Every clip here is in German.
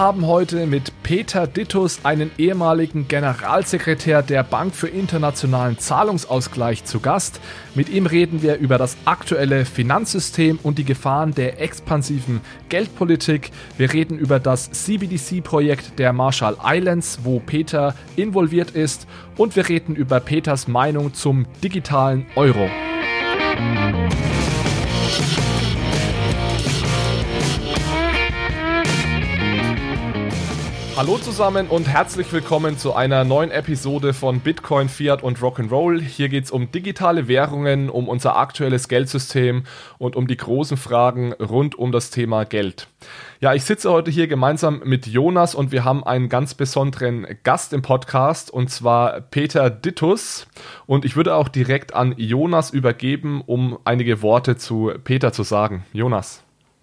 haben heute mit Peter Dittus einen ehemaligen Generalsekretär der Bank für internationalen Zahlungsausgleich zu Gast. Mit ihm reden wir über das aktuelle Finanzsystem und die Gefahren der expansiven Geldpolitik. Wir reden über das CBDC-Projekt der Marshall Islands, wo Peter involviert ist. Und wir reden über Peters Meinung zum digitalen Euro. Hallo zusammen und herzlich willkommen zu einer neuen Episode von Bitcoin, Fiat und Rock'n'Roll. Hier geht es um digitale Währungen, um unser aktuelles Geldsystem und um die großen Fragen rund um das Thema Geld. Ja, ich sitze heute hier gemeinsam mit Jonas und wir haben einen ganz besonderen Gast im Podcast und zwar Peter Dittus. Und ich würde auch direkt an Jonas übergeben, um einige Worte zu Peter zu sagen. Jonas.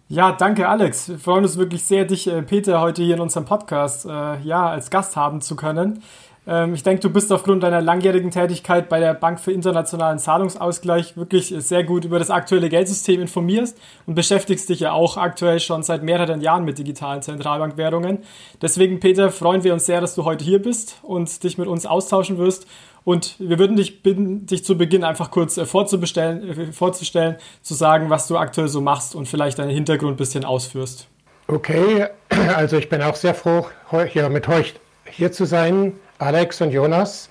Ja, danke Alex. Wir freuen uns wirklich sehr, dich, äh, Peter, heute hier in unserem Podcast äh, ja, als Gast haben zu können. Ähm, ich denke, du bist aufgrund deiner langjährigen Tätigkeit bei der Bank für internationalen Zahlungsausgleich wirklich sehr gut über das aktuelle Geldsystem informierst und beschäftigst dich ja auch aktuell schon seit mehreren Jahren mit digitalen Zentralbankwährungen. Deswegen, Peter, freuen wir uns sehr, dass du heute hier bist und dich mit uns austauschen wirst und wir würden dich bitten, dich zu Beginn einfach kurz äh, vorzubestellen, äh, vorzustellen, zu sagen, was du aktuell so machst und vielleicht deinen Hintergrund ein bisschen ausführst. Okay, also ich bin auch sehr froh, hier mit euch hier zu sein, Alex und Jonas.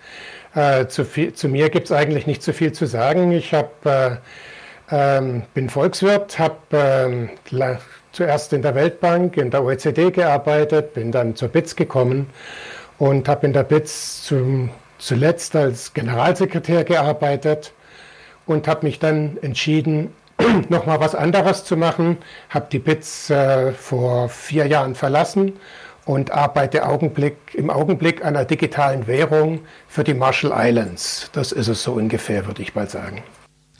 Äh, zu, viel, zu, mir gibt es eigentlich nicht so viel zu sagen. Ich hab, äh, ähm, bin Volkswirt, habe ähm, zuerst in der Weltbank, in der OECD gearbeitet, bin dann zur BITS gekommen und habe in der BITS zum zuletzt als Generalsekretär gearbeitet und habe mich dann entschieden, nochmal was anderes zu machen. Habe die BITS äh, vor vier Jahren verlassen und arbeite Augenblick, im Augenblick an einer digitalen Währung für die Marshall Islands. Das ist es so ungefähr, würde ich mal sagen.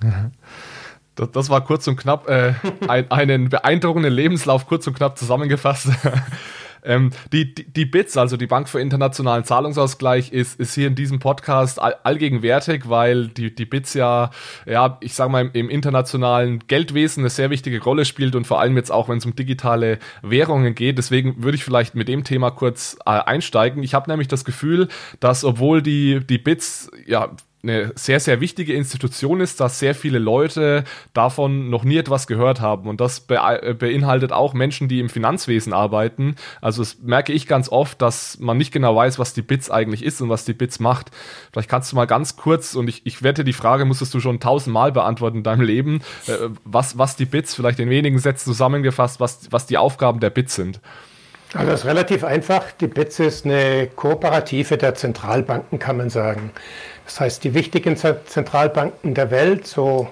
Das, das war kurz und knapp, äh, ein, einen beeindruckenden Lebenslauf kurz und knapp zusammengefasst. Ähm, die, die, die BITS, also die Bank für internationalen Zahlungsausgleich, ist, ist hier in diesem Podcast all, allgegenwärtig, weil die, die BITS ja, ja, ich sag mal, im, im, internationalen Geldwesen eine sehr wichtige Rolle spielt und vor allem jetzt auch, wenn es um digitale Währungen geht. Deswegen würde ich vielleicht mit dem Thema kurz äh, einsteigen. Ich habe nämlich das Gefühl, dass obwohl die, die BITS ja eine sehr, sehr wichtige Institution ist, dass sehr viele Leute davon noch nie etwas gehört haben. Und das be äh, beinhaltet auch Menschen, die im Finanzwesen arbeiten. Also das merke ich ganz oft, dass man nicht genau weiß, was die BITS eigentlich ist und was die BITS macht. Vielleicht kannst du mal ganz kurz, und ich, ich wette, die Frage musstest du schon tausendmal beantworten in deinem Leben, äh, was, was die BITS, vielleicht in wenigen Sätzen zusammengefasst, was, was die Aufgaben der BITS sind. Also das ist relativ einfach. Die BITS ist eine Kooperative der Zentralbanken, kann man sagen. Das heißt, die wichtigen Zentralbanken der Welt so,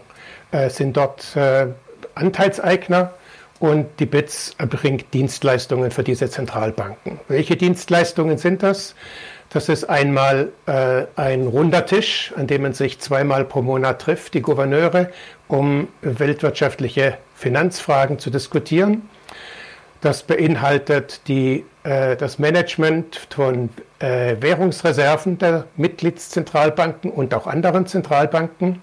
äh, sind dort äh, Anteilseigner und die BITS erbringt Dienstleistungen für diese Zentralbanken. Welche Dienstleistungen sind das? Das ist einmal äh, ein runder Tisch, an dem man sich zweimal pro Monat trifft, die Gouverneure, um weltwirtschaftliche Finanzfragen zu diskutieren. Das beinhaltet die, das Management von äh, Währungsreserven der Mitgliedszentralbanken und auch anderen Zentralbanken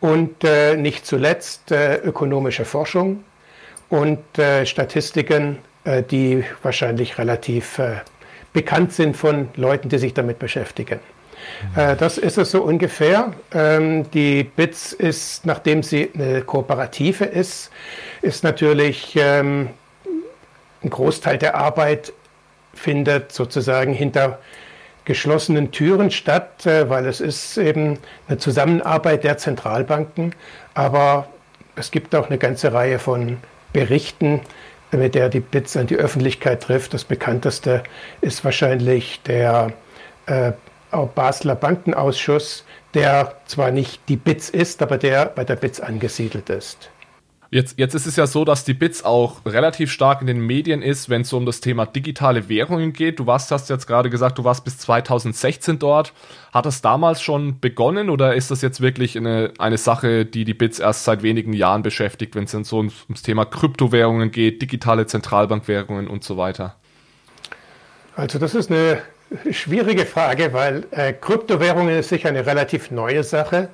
und äh, nicht zuletzt äh, ökonomische Forschung und äh, Statistiken, äh, die wahrscheinlich relativ bekannt sind von Leuten, die sich damit beschäftigen. Das ist es so ungefähr. Ähm, die BITS ist, nachdem sie eine Kooperative ist, ist natürlich ähm, ein Großteil der Arbeit findet sozusagen hinter geschlossenen Türen statt, äh, weil es ist eben eine Zusammenarbeit der Zentralbanken. Aber es gibt auch eine ganze Reihe von Berichten, mit der die BITS an die Öffentlichkeit trifft. Das bekannteste ist wahrscheinlich der äh, Basler Bankenausschuss, der zwar nicht die BITS ist, aber der bei der BITS angesiedelt ist. Jetzt, jetzt ist es ja so, dass die BITS auch relativ stark in den Medien ist, wenn es so um das Thema digitale Währungen geht. Du warst, hast jetzt gerade gesagt, du warst bis 2016 dort. Hat das damals schon begonnen oder ist das jetzt wirklich eine, eine Sache, die die BITS erst seit wenigen Jahren beschäftigt, wenn es dann so ums, ums Thema Kryptowährungen geht, digitale Zentralbankwährungen und so weiter? Also das ist eine schwierige Frage, weil äh, Kryptowährungen ist sicher eine relativ neue Sache.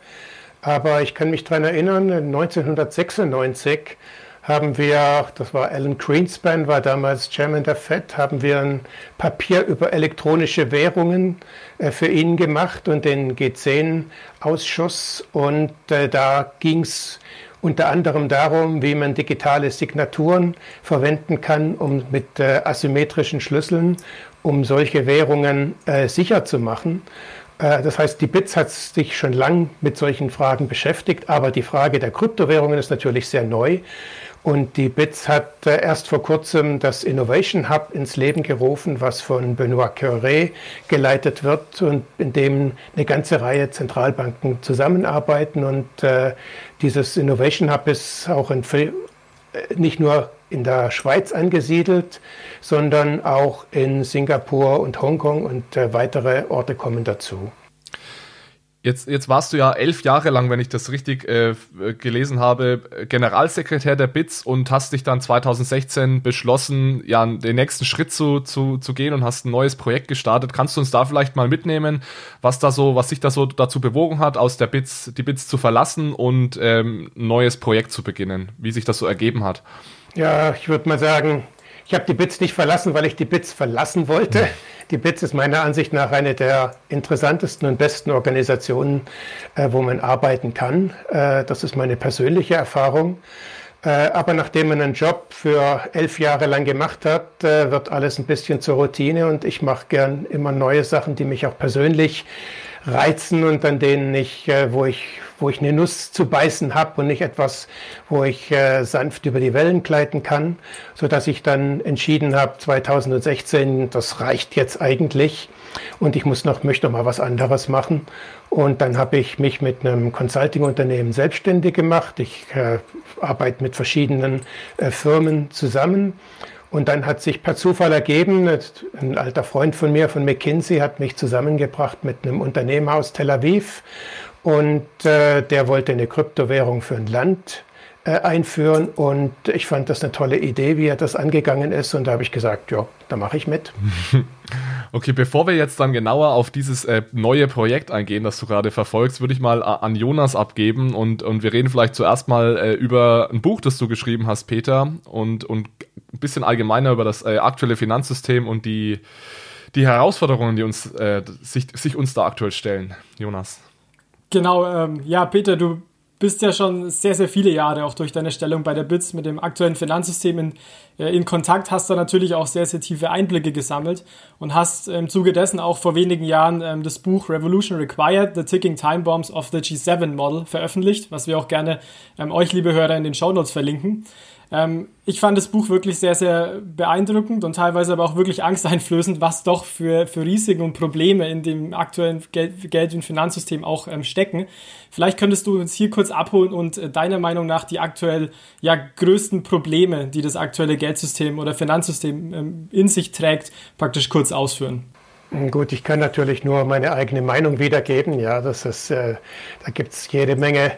Aber ich kann mich daran erinnern, 1996 haben wir, das war Alan Greenspan, war damals Chairman der Fed, haben wir ein Papier über elektronische Währungen äh, für ihn gemacht und den G10-Ausschuss. Und äh, da ging es unter anderem darum, wie man digitale Signaturen verwenden kann, um mit äh, asymmetrischen Schlüsseln, um solche Währungen äh, sicher zu machen. Äh, das heißt, die BITS hat sich schon lang mit solchen Fragen beschäftigt, aber die Frage der Kryptowährungen ist natürlich sehr neu. Und die BITS hat äh, erst vor kurzem das Innovation Hub ins Leben gerufen, was von Benoit Curé geleitet wird und in dem eine ganze Reihe Zentralbanken zusammenarbeiten. Und äh, dieses Innovation Hub ist auch in, nicht nur in der Schweiz angesiedelt, sondern auch in Singapur und Hongkong und äh, weitere Orte kommen dazu. Jetzt, jetzt warst du ja elf Jahre lang, wenn ich das richtig äh, gelesen habe, Generalsekretär der BITS und hast dich dann 2016 beschlossen, ja, den nächsten Schritt zu, zu, zu gehen und hast ein neues Projekt gestartet. Kannst du uns da vielleicht mal mitnehmen, was da so, was sich da so dazu bewogen hat, aus der BITS, die BITS zu verlassen und ähm, ein neues Projekt zu beginnen, wie sich das so ergeben hat? Ja, ich würde mal sagen, ich habe die BITS nicht verlassen, weil ich die BITS verlassen wollte. Die BITS ist meiner Ansicht nach eine der interessantesten und besten Organisationen, äh, wo man arbeiten kann. Äh, das ist meine persönliche Erfahrung. Äh, aber nachdem man einen Job für elf Jahre lang gemacht hat, äh, wird alles ein bisschen zur Routine und ich mache gern immer neue Sachen, die mich auch persönlich reizen und an denen ich, äh, wo ich wo ich eine Nuss zu beißen habe und nicht etwas, wo ich äh, sanft über die Wellen gleiten kann, so dass ich dann entschieden habe 2016, das reicht jetzt eigentlich und ich muss noch möchte noch mal was anderes machen. Und dann habe ich mich mit einem Consulting-Unternehmen selbstständig gemacht. Ich äh, arbeite mit verschiedenen äh, Firmen zusammen. Und dann hat sich per Zufall ergeben, ein alter Freund von mir von McKinsey hat mich zusammengebracht mit einem Unternehmen aus Tel Aviv und äh, der wollte eine Kryptowährung für ein Land äh, einführen und ich fand das eine tolle Idee, wie er das angegangen ist und da habe ich gesagt, ja, da mache ich mit. Okay, bevor wir jetzt dann genauer auf dieses äh, neue Projekt eingehen, das du gerade verfolgst, würde ich mal äh, an Jonas abgeben und, und wir reden vielleicht zuerst mal äh, über ein Buch, das du geschrieben hast, Peter, und, und ein bisschen allgemeiner über das äh, aktuelle Finanzsystem und die, die Herausforderungen, die uns, äh, sich, sich uns da aktuell stellen. Jonas. Genau, ähm, ja, Peter, du bist ja schon sehr, sehr viele Jahre auch durch deine Stellung bei der BITS mit dem aktuellen Finanzsystem in, äh, in Kontakt, hast da natürlich auch sehr, sehr tiefe Einblicke gesammelt und hast im Zuge dessen auch vor wenigen Jahren ähm, das Buch Revolution Required, The Ticking Time Bombs of the G7 Model veröffentlicht, was wir auch gerne ähm, euch, liebe Hörer, in den Show Notes verlinken. Ähm, ich fand das Buch wirklich sehr, sehr beeindruckend und teilweise aber auch wirklich angsteinflößend, was doch für, für Risiken und Probleme in dem aktuellen Geld-, Geld und Finanzsystem auch ähm, stecken. Vielleicht könntest du uns hier kurz abholen und äh, deiner Meinung nach die aktuell ja, größten Probleme, die das aktuelle Geldsystem oder Finanzsystem ähm, in sich trägt, praktisch kurz ausführen. Gut, ich kann natürlich nur meine eigene Meinung wiedergeben. Ja, das ist, äh, da gibt es jede Menge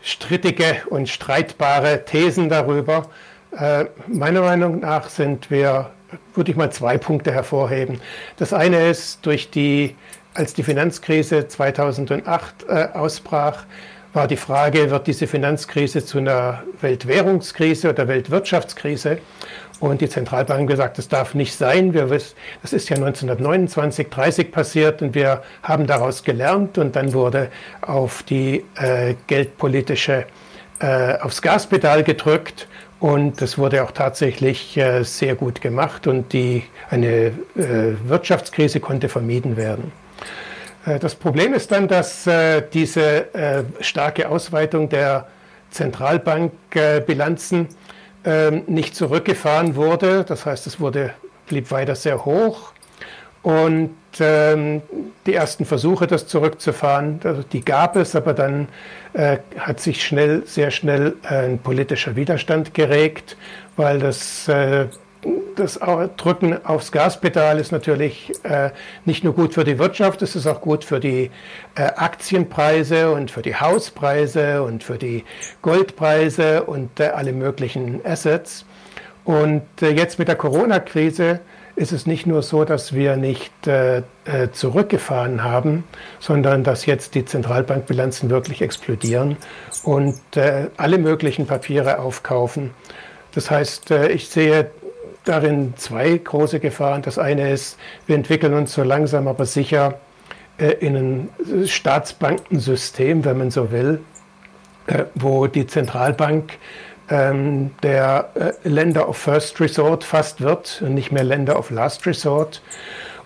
strittige und streitbare Thesen darüber. Äh, meiner Meinung nach sind wir, würde ich mal zwei Punkte hervorheben. Das eine ist, durch die, als die Finanzkrise 2008 äh, ausbrach, war die Frage, wird diese Finanzkrise zu einer Weltwährungskrise oder Weltwirtschaftskrise? Und die Zentralbank gesagt, das darf nicht sein. Wir wissen, das ist ja 1929, 30 passiert und wir haben daraus gelernt und dann wurde auf die äh, geldpolitische, äh, aufs Gaspedal gedrückt und das wurde auch tatsächlich äh, sehr gut gemacht und die, eine äh, Wirtschaftskrise konnte vermieden werden. Äh, das Problem ist dann, dass diese starke Ausweitung der Zentralbankbilanzen ähm, nicht zurückgefahren wurde. Das heißt, es wurde, blieb weiter sehr hoch. Und ähm, die ersten Versuche, das zurückzufahren, also die gab es, aber dann äh, hat sich schnell, sehr schnell äh, ein politischer Widerstand geregt, weil das äh, das Drücken aufs Gaspedal ist natürlich äh, nicht nur gut für die Wirtschaft, es ist auch gut für die äh, Aktienpreise und für die Hauspreise und für die Goldpreise und äh, alle möglichen Assets. Und äh, jetzt mit der Corona-Krise ist es nicht nur so, dass wir nicht äh, äh, zurückgefahren haben, sondern dass jetzt die Zentralbankbilanzen wirklich explodieren und äh, alle möglichen Papiere aufkaufen. Das heißt, äh, ich sehe darin zwei große Gefahren. Das eine ist, wir entwickeln uns so langsam aber sicher äh, in ein Staatsbankensystem, wenn man so will, äh, wo die Zentralbank ähm, der äh, Länder of First Resort fast wird und nicht mehr Länder of Last Resort.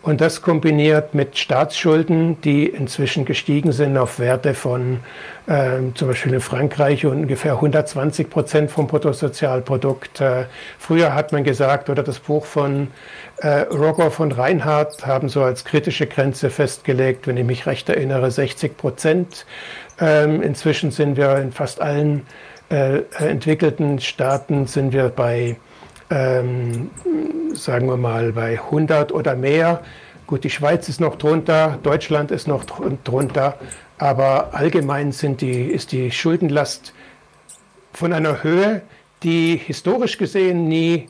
Und das kombiniert mit Staatsschulden, die inzwischen gestiegen sind auf Werte von äh, zum Beispiel in Frankreich ungefähr 120 Prozent vom Bruttosozialprodukt. Äh, früher hat man gesagt, oder das Buch von äh, Rogger von Reinhardt haben so als kritische Grenze festgelegt, wenn ich mich recht erinnere, 60 Prozent. Ähm, inzwischen sind wir in fast allen äh, entwickelten Staaten sind wir bei, ähm, sagen wir mal, bei 100 oder mehr. Gut, die Schweiz ist noch drunter, Deutschland ist noch drunter, aber allgemein sind die, ist die Schuldenlast von einer Höhe, die historisch gesehen nie,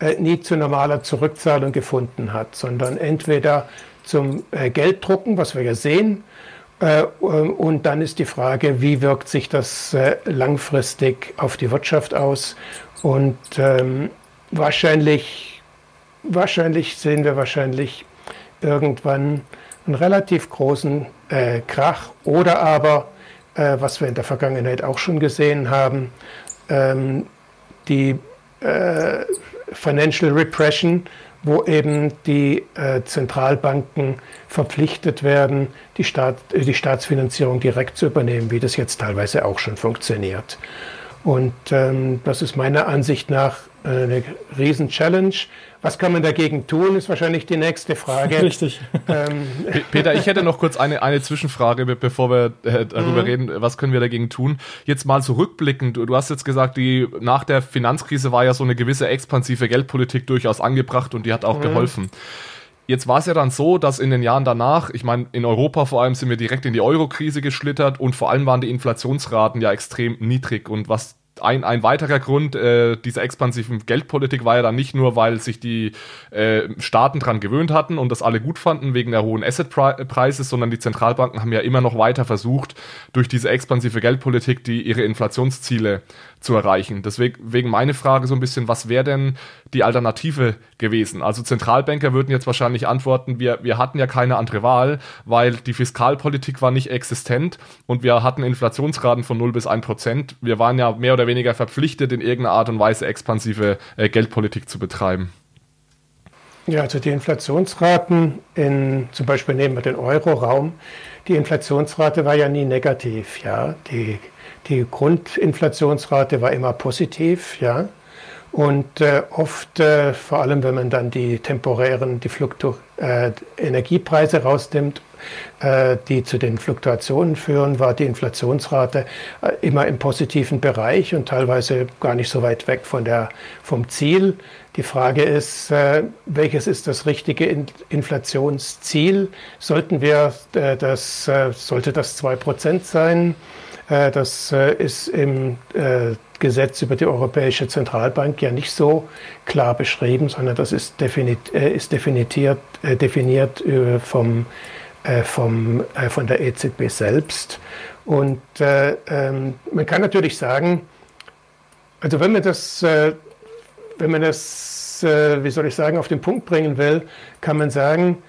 äh, nie zu normaler Zurückzahlung gefunden hat, sondern entweder zum äh, Gelddrucken, was wir ja sehen, äh, und dann ist die Frage, wie wirkt sich das äh, langfristig auf die Wirtschaft aus? Und ähm, wahrscheinlich, wahrscheinlich sehen wir wahrscheinlich irgendwann einen relativ großen äh, Krach oder aber, äh, was wir in der Vergangenheit auch schon gesehen haben, ähm, die äh, Financial Repression wo eben die äh, Zentralbanken verpflichtet werden, die, Staat, äh, die Staatsfinanzierung direkt zu übernehmen, wie das jetzt teilweise auch schon funktioniert. Und ähm, das ist meiner Ansicht nach äh, eine Riesen-Challenge. Was kann man dagegen tun, ist wahrscheinlich die nächste Frage. Richtig. Ähm, Peter, ich hätte noch kurz eine, eine Zwischenfrage, bevor wir äh, darüber mhm. reden, was können wir dagegen tun. Jetzt mal zurückblickend, du, du hast jetzt gesagt, die, nach der Finanzkrise war ja so eine gewisse expansive Geldpolitik durchaus angebracht und die hat auch mhm. geholfen. Jetzt war es ja dann so, dass in den Jahren danach, ich meine, in Europa vor allem sind wir direkt in die Euro-Krise geschlittert und vor allem waren die Inflationsraten ja extrem niedrig. Und was ein, ein weiterer Grund äh, dieser expansiven Geldpolitik war ja dann nicht nur, weil sich die äh, Staaten dran gewöhnt hatten und das alle gut fanden wegen der hohen Assetpreise, sondern die Zentralbanken haben ja immer noch weiter versucht, durch diese expansive Geldpolitik die ihre Inflationsziele zu erreichen. Deswegen meine Frage so ein bisschen, was wäre denn die Alternative gewesen? Also Zentralbanker würden jetzt wahrscheinlich antworten, wir, wir hatten ja keine andere Wahl, weil die Fiskalpolitik war nicht existent und wir hatten Inflationsraten von 0 bis 1 Prozent. Wir waren ja mehr oder weniger verpflichtet, in irgendeiner Art und Weise expansive äh, Geldpolitik zu betreiben. Ja, also die Inflationsraten in, zum Beispiel nehmen wir den Euro-Raum, die Inflationsrate war ja nie negativ, ja. Die die Grundinflationsrate war immer positiv, ja. Und äh, oft, äh, vor allem wenn man dann die temporären, die Fluktu äh, Energiepreise rausnimmt, die zu den Fluktuationen führen, war die Inflationsrate äh, immer im positiven Bereich und teilweise gar nicht so weit weg von der, vom Ziel. Die Frage ist, äh, welches ist das richtige In Inflationsziel? Sollten wir das, sollte das 2% sein? Äh, das äh, ist im äh, Gesetz über die Europäische Zentralbank ja nicht so klar beschrieben, sondern das ist, definiert, ist definiert, definiert vom, vom, von der EZB selbst. Und ähm, man kann natürlich sagen, also wenn man das, wenn man das, wie soll ich sagen, auf den Punkt bringen will, kann man sagen,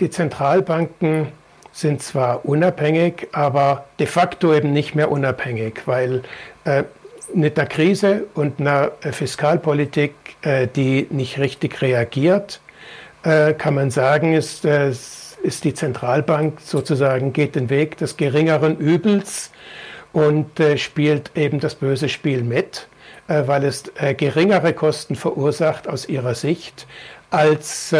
die Zentralbanken sind zwar unabhängig, aber de facto eben nicht mehr unabhängig, weil äh, mit der Krise und einer äh, Fiskalpolitik, äh, die nicht richtig reagiert, äh, kann man sagen, ist, äh, ist die Zentralbank sozusagen geht den Weg des geringeren Übels und äh, spielt eben das böse Spiel mit, weil es geringere Kosten verursacht aus ihrer Sicht als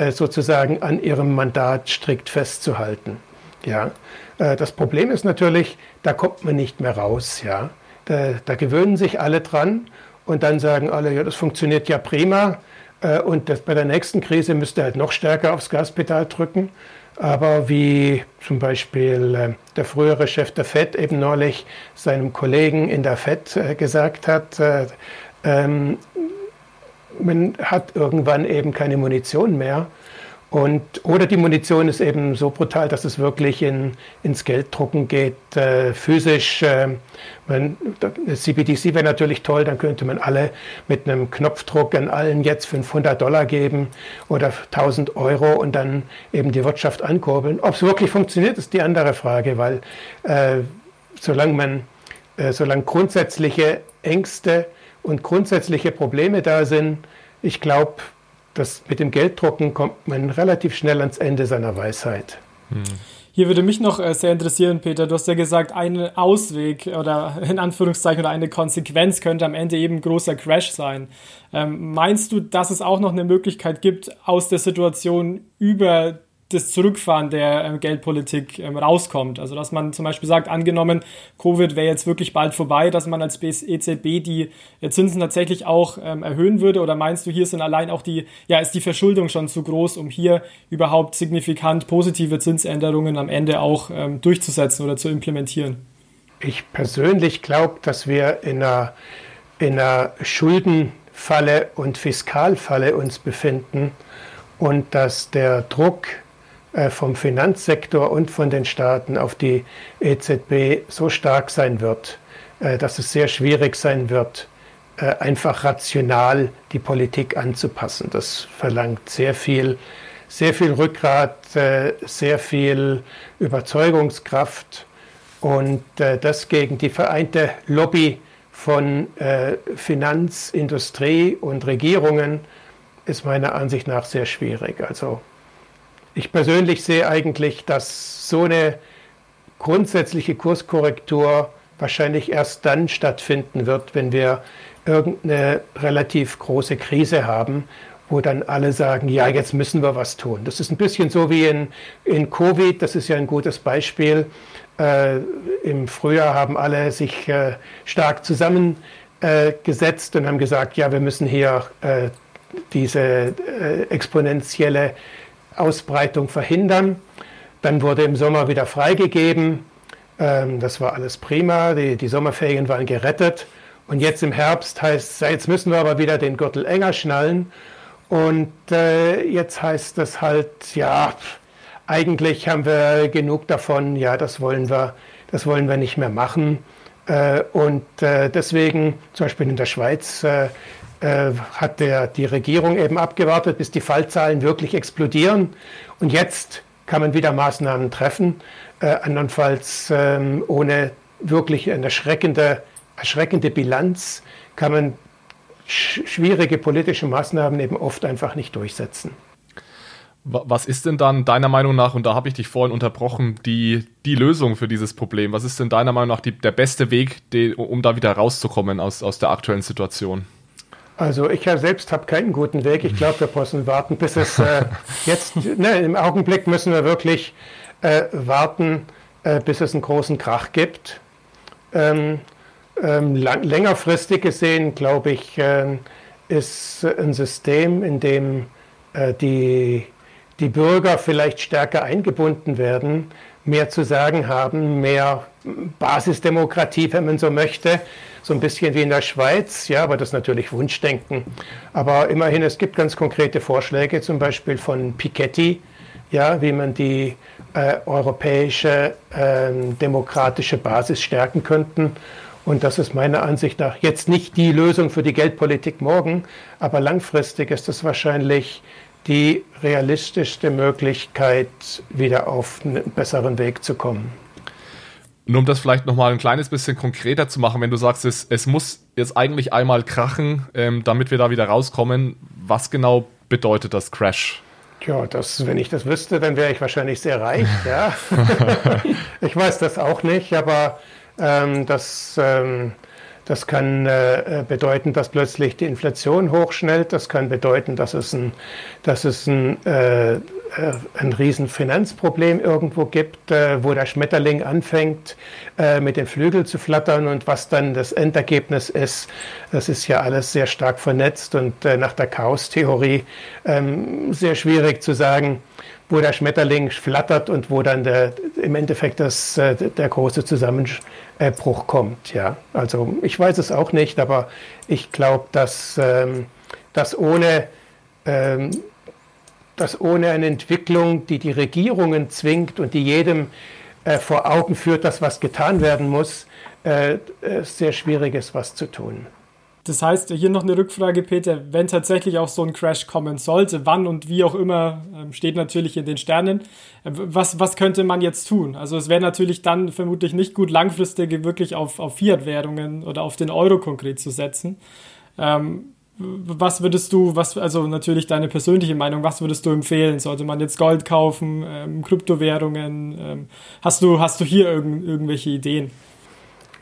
äh, sozusagen an ihrem Mandat strikt festzuhalten. Ja, äh, das Problem ist natürlich, da kommt man nicht mehr raus. Ja, da, da gewöhnen sich alle dran und dann sagen alle, ja, das funktioniert ja prima. Äh, und das, bei der nächsten Krise müsste halt noch stärker aufs Gaspedal drücken. Aber wie zum Beispiel der frühere Chef der FED eben neulich seinem Kollegen in der FED gesagt hat, ähm, man hat irgendwann eben keine Munition mehr. Und, oder die Munition ist eben so brutal, dass es wirklich in, ins Gelddrucken geht, äh, physisch. Äh, man, CBDC wäre natürlich toll, dann könnte man alle mit einem Knopfdruck an allen jetzt 500 Dollar geben oder 1000 Euro und dann eben die Wirtschaft ankurbeln. Ob es wirklich funktioniert, ist die andere Frage, weil äh, solange man, äh, solange grundsätzliche Ängste und grundsätzliche Probleme da sind, ich glaube, das mit dem Gelddrucken kommt man relativ schnell ans Ende seiner Weisheit. Hm. Hier würde mich noch äh, sehr interessieren, Peter. Du hast ja gesagt, ein Ausweg oder in Anführungszeichen oder eine Konsequenz könnte am Ende eben ein großer Crash sein. Ähm, meinst du, dass es auch noch eine Möglichkeit gibt, aus der Situation über das Zurückfahren der ähm, Geldpolitik ähm, rauskommt. Also dass man zum Beispiel sagt, angenommen, Covid wäre jetzt wirklich bald vorbei, dass man als EZB die äh, Zinsen tatsächlich auch ähm, erhöhen würde? Oder meinst du, hier sind allein auch die, ja, ist die Verschuldung schon zu groß, um hier überhaupt signifikant positive Zinsänderungen am Ende auch durchzusetzen oder zu implementieren? Ich persönlich glaube, dass wir in einer, in einer Schuldenfalle und Fiskalfalle uns befinden und dass der Druck vom Finanzsektor und von den Staaten auf die EZB so stark sein wird, äh, dass es sehr schwierig sein wird, äh, einfach rational die Politik anzupassen. Das verlangt sehr viel, sehr viel Rückgrat, sehr viel Überzeugungskraft und das gegen die vereinte Lobby von Finanz, Industrie und Regierungen ist meiner Ansicht nach sehr schwierig. Also ich persönlich sehe eigentlich, dass so eine grundsätzliche Kurskorrektur wahrscheinlich erst dann stattfinden wird, wenn wir irgendeine relativ große Krise haben, wo dann alle sagen, ja, jetzt müssen wir was tun. Das ist ein bisschen so wie in, in Covid, das ist ja ein gutes Beispiel. Äh, Im Frühjahr haben alle sich äh, stark zusammengesetzt äh, und haben gesagt, ja, wir müssen hier äh, diese äh, exponentielle Ausbreitung verhindern. Dann wurde im Sommer wieder freigegeben. Ähm, das war alles prima. Die, die Sommerferien waren gerettet. Und jetzt im Herbst heißt es, jetzt müssen wir aber wieder den Gürtel enger schnallen. Und äh, jetzt heißt es halt, ja, eigentlich haben wir genug davon, ja, das wollen wir, das wollen wir nicht mehr machen. Äh, und äh, deswegen, zum Beispiel in der Schweiz, äh, hat der, die Regierung eben abgewartet, bis die Fallzahlen wirklich explodieren. Und jetzt kann man wieder Maßnahmen treffen, äh, andernfalls ähm, ohne wirklich eine erschreckende, erschreckende Bilanz kann man sch schwierige politische Maßnahmen eben oft einfach nicht durchsetzen. Was ist denn dann deiner Meinung nach, und da habe ich dich vorhin unterbrochen, die, die Lösung für dieses Problem? Was ist denn deiner Meinung nach die, der beste Weg, die, um da wieder rauszukommen aus, aus der aktuellen Situation? Also ich selbst habe keinen guten Weg. Ich glaube, wir müssen warten, bis es äh, jetzt, ne, im Augenblick müssen wir wirklich äh, warten, äh, bis es einen großen Krach gibt. Ähm, ähm, lang, längerfristig gesehen, glaube ich, äh, ist ein System, in dem äh, die, die Bürger vielleicht stärker eingebunden werden, mehr zu sagen haben, mehr Basisdemokratie, wenn man so möchte, so ein bisschen wie in der Schweiz, ja, aber das ist natürlich Wunschdenken. Aber immerhin, es gibt ganz konkrete Vorschläge, zum Beispiel von Piketty, ja, wie man die äh, europäische äh, demokratische Basis stärken könnten. Und das ist meiner Ansicht nach jetzt nicht die Lösung für die Geldpolitik morgen, aber langfristig ist es wahrscheinlich die realistischste Möglichkeit, wieder auf einen besseren Weg zu kommen. Nur um das vielleicht nochmal ein kleines bisschen konkreter zu machen, wenn du sagst, es, es muss jetzt eigentlich einmal krachen, ähm, damit wir da wieder rauskommen, was genau bedeutet das Crash? Ja, das, wenn ich das wüsste, dann wäre ich wahrscheinlich sehr reich. Ja. ich weiß das auch nicht, aber ähm, das, ähm, das kann äh, bedeuten, dass plötzlich die Inflation hochschnellt. Das kann bedeuten, dass es ein, dass es ein äh, äh, ein riesen Finanzproblem irgendwo gibt, äh, wo der Schmetterling anfängt, äh, mit den Flügeln zu flattern und was dann das Endergebnis ist, das ist ja alles sehr stark vernetzt und nach der Chaos-Theorie ähm, sehr schwierig zu sagen, wo der Schmetterling flattert und wo dann der, im Endeffekt das, der große Zusammenbruch kommt. Ja, also ich weiß es auch nicht, aber ich glaube, dass ähm, dass ohne, ähm, dass ohne eine Entwicklung, die die Regierungen zwingt und die jedem äh, vor Augen führt, dass was getan werden muss, äh, äh sehr schwierig ist, was zu tun. Das heißt, hier noch eine Rückfrage, Peter, wenn tatsächlich auch so ein Crash kommen sollte, wann und wie auch immer, ähm, steht natürlich in den Sternen. Äh, was, was könnte man jetzt tun? Also es wäre natürlich dann vermutlich nicht gut, langfristig wirklich auf, auf Fiat-Währungen oder auf den Euro konkret zu setzen. Ähm, was würdest du, was, also natürlich deine persönliche Meinung, was würdest du empfehlen? Sollte man jetzt Gold kaufen, ähm, Kryptowährungen? Ähm, hast, du, hast du hier irgend, irgendwelche Ideen?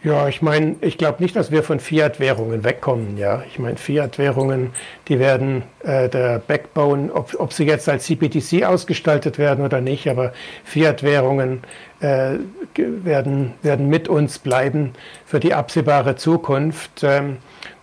Ja, ich meine, ich glaube nicht, dass wir von Fiat-Währungen wegkommen. Ja, ich meine, Fiat-Währungen, die werden äh, der Backbone, ob, ob sie jetzt als CBDC ausgestaltet werden oder nicht, aber Fiat-Währungen äh, werden, werden mit uns bleiben für die absehbare Zukunft. Ähm,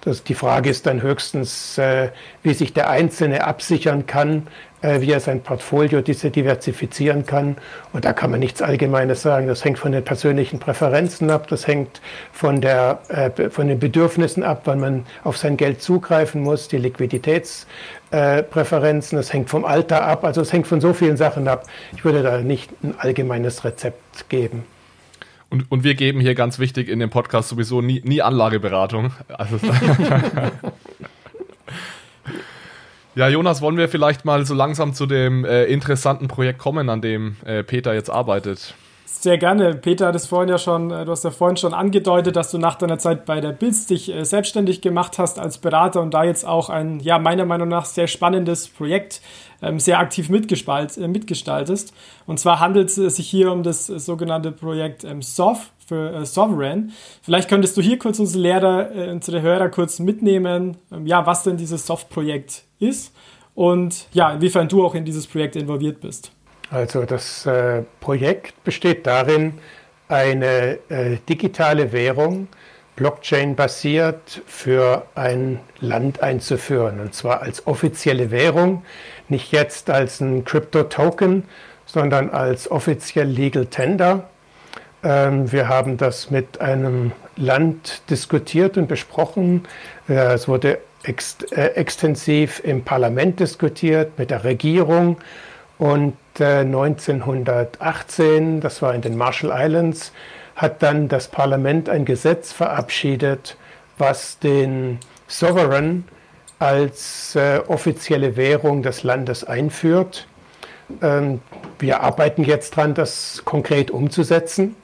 das, die Frage ist dann höchstens, äh, wie sich der Einzelne absichern kann, äh, wie er sein Portfolio diese diversifizieren kann. Und da kann man nichts Allgemeines sagen. Das hängt von den persönlichen Präferenzen ab, das hängt von, der, äh, von den Bedürfnissen ab, wann man auf sein Geld zugreifen muss, die Liquiditätspräferenzen, das hängt vom Alter ab. Also es hängt von so vielen Sachen ab. Ich würde da nicht ein allgemeines Rezept geben. Und, und wir geben hier ganz wichtig in dem Podcast sowieso nie, nie Anlageberatung. Also ja, Jonas, wollen wir vielleicht mal so langsam zu dem äh, interessanten Projekt kommen, an dem äh, Peter jetzt arbeitet? Sehr gerne. Peter hat es vorhin ja schon, äh, du hast ja vorhin schon angedeutet, dass du nach deiner Zeit bei der BILS dich äh, selbstständig gemacht hast als Berater und da jetzt auch ein, ja, meiner Meinung nach sehr spannendes Projekt ähm, sehr aktiv äh, mitgestaltest. Und zwar handelt es sich hier um das sogenannte Projekt ähm, SOF für Sovereign. Vielleicht könntest du hier kurz unsere Lehrer, unsere Hörer kurz mitnehmen, ähm, ja, was denn dieses SOF-Projekt ist und ja, inwiefern du auch in dieses Projekt involviert bist. Also das äh, Projekt besteht darin, eine äh, digitale Währung, Blockchain-basiert, für ein Land einzuführen. Und zwar als offizielle Währung, nicht jetzt als ein Crypto-Token, sondern als offiziell Legal Tender. Ähm, wir haben das mit einem Land diskutiert und besprochen. Äh, es wurde ex äh, extensiv im Parlament diskutiert, mit der Regierung und 1918, das war in den Marshall Islands, hat dann das Parlament ein Gesetz verabschiedet, was den Sovereign als äh, offizielle Währung des Landes einführt. Ähm, wir arbeiten jetzt dran, das konkret umzusetzen.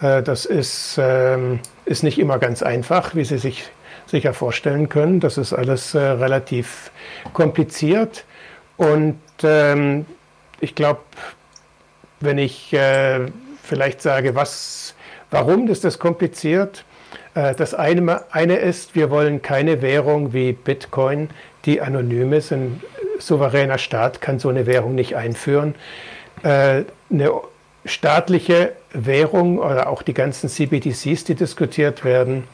Äh, das ist, ähm, ist nicht immer ganz einfach, wie Sie sich sicher vorstellen können. Das ist alles äh, relativ kompliziert. Und ähm, ich glaube, wenn ich äh, vielleicht sage, was, warum ist das kompliziert? Äh, das eine, eine ist, wir wollen keine Währung wie Bitcoin, die anonym ist. Ein souveräner Staat kann so eine Währung nicht einführen. Äh, eine staatliche Währung oder auch die ganzen CBDCs, die diskutiert werden,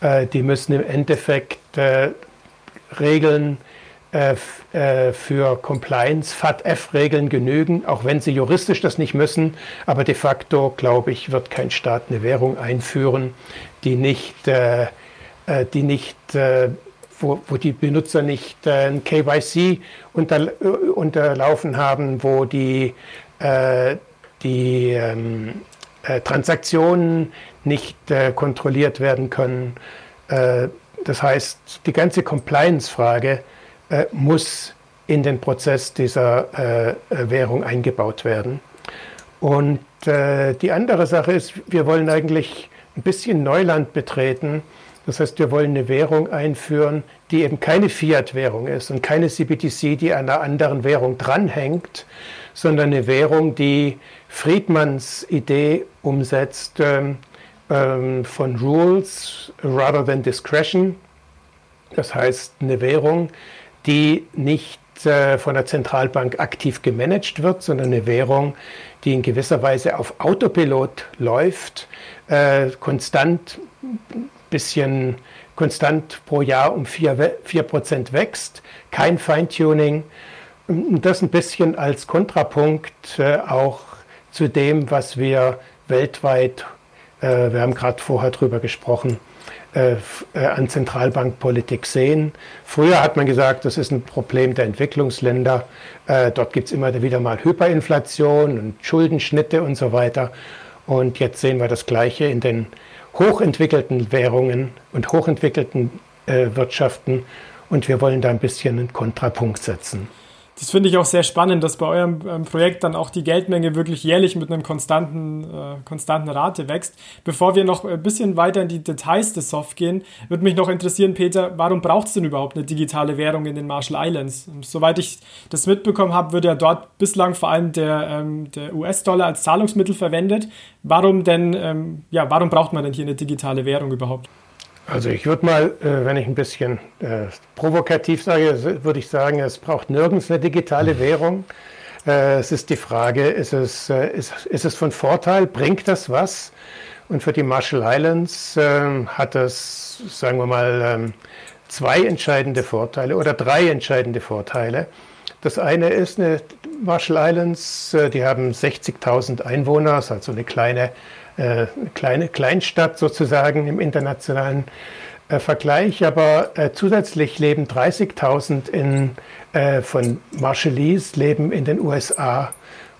äh, die müssen im Endeffekt äh, Regeln für Compliance, FATF-Regeln genügen, auch wenn sie juristisch das nicht müssen. Aber de facto, glaube ich, wird kein Staat eine Währung einführen, die nicht, äh, die nicht wo, wo, die Benutzer nicht ein KYC unter, unterlaufen haben, wo die, die ähm, Transaktionen nicht kontrolliert werden können. das heißt, die ganze Compliance-Frage äh, muss in den Prozess dieser äh, äh, Währung eingebaut werden. Und äh, die andere Sache ist, wir wollen eigentlich ein bisschen Neuland betreten. Das heißt, wir wollen eine Währung einführen, die eben keine Fiat-Währung ist und keine CBDC, die einer anderen Währung dranhängt, sondern eine Währung, die Friedmanns Idee umsetzt ähm, ähm, von Rules rather than Discretion. Das heißt, eine Währung, die nicht äh, von der Zentralbank aktiv gemanagt wird, sondern eine Währung, die in gewisser Weise auf Autopilot läuft, äh, konstant bisschen konstant pro Jahr um 4%, 4 wächst, kein Feintuning. Das ein bisschen als Kontrapunkt äh, auch zu dem, was wir weltweit, wir haben gerade vorher drüber gesprochen, an Zentralbankpolitik sehen. Früher hat man gesagt, das ist ein Problem der Entwicklungsländer. Äh, dort gibt es immer wieder mal Hyperinflation und Schuldenschnitte und so weiter. Und jetzt sehen wir das Gleiche in den hochentwickelten Währungen und hochentwickelten äh, Wirtschaften. Und wir wollen da ein bisschen einen Kontrapunkt setzen. Das finde ich auch sehr spannend, dass bei eurem ähm, Projekt dann auch die Geldmenge wirklich jährlich mit einem konstanten, äh, konstanten Rate wächst. Bevor wir noch ein bisschen weiter in die Details des Soft gehen, würde mich noch interessieren, Peter, warum braucht es denn überhaupt eine digitale Währung in den Marshall Islands? Soweit ich das mitbekommen habe, wird ja dort bislang vor allem der, ähm, der US-Dollar als Zahlungsmittel verwendet. Warum denn, ähm, ja, warum braucht man denn hier eine digitale Währung überhaupt? Also ich würde mal, äh, wenn ich ein bisschen äh, provokativ sage, würde ich sagen, es braucht nirgends eine digitale Währung. Äh, es ist die Frage, ist es, ist, ist es von Vorteil, bringt das was? Und für die Marshall Islands ähm, hat das, sagen wir mal, ähm, zwei entscheidende Vorteile oder drei entscheidende Vorteile. Das eine ist, eine Marshall Islands, die haben 60.000 Einwohner, ist also eine kleine äh, kleine Kleinstadt sozusagen im internationalen äh, Vergleich, aber äh, zusätzlich leben 30.000 in, äh, von Marshallese leben in den USA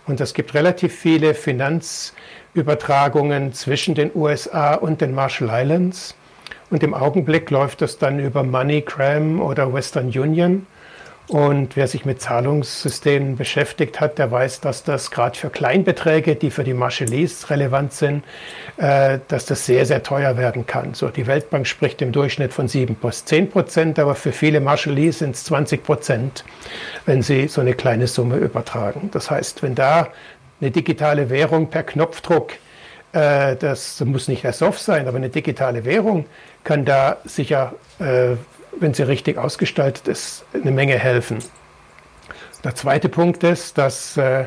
und es gibt relativ viele Finanzübertragungen zwischen den USA und den Marshall Islands. Und im Augenblick läuft das dann über MoneyGram oder Western Union und wer sich mit Zahlungssystemen beschäftigt hat, der weiß, dass das gerade für Kleinbeträge, die für die Marshallese relevant sind, äh, dass das sehr, sehr teuer werden kann. So, die Weltbank spricht im Durchschnitt von 7 bis 10 Prozent, aber für viele Marshallese sind es 20 Prozent, wenn sie so eine kleine Summe übertragen. Das heißt, wenn da eine digitale Währung per Knopfdruck äh, das muss nicht der Soft sein, aber eine digitale Währung kann da sicher äh, wenn sie richtig ausgestaltet ist, eine Menge helfen. Der zweite Punkt ist, dass äh,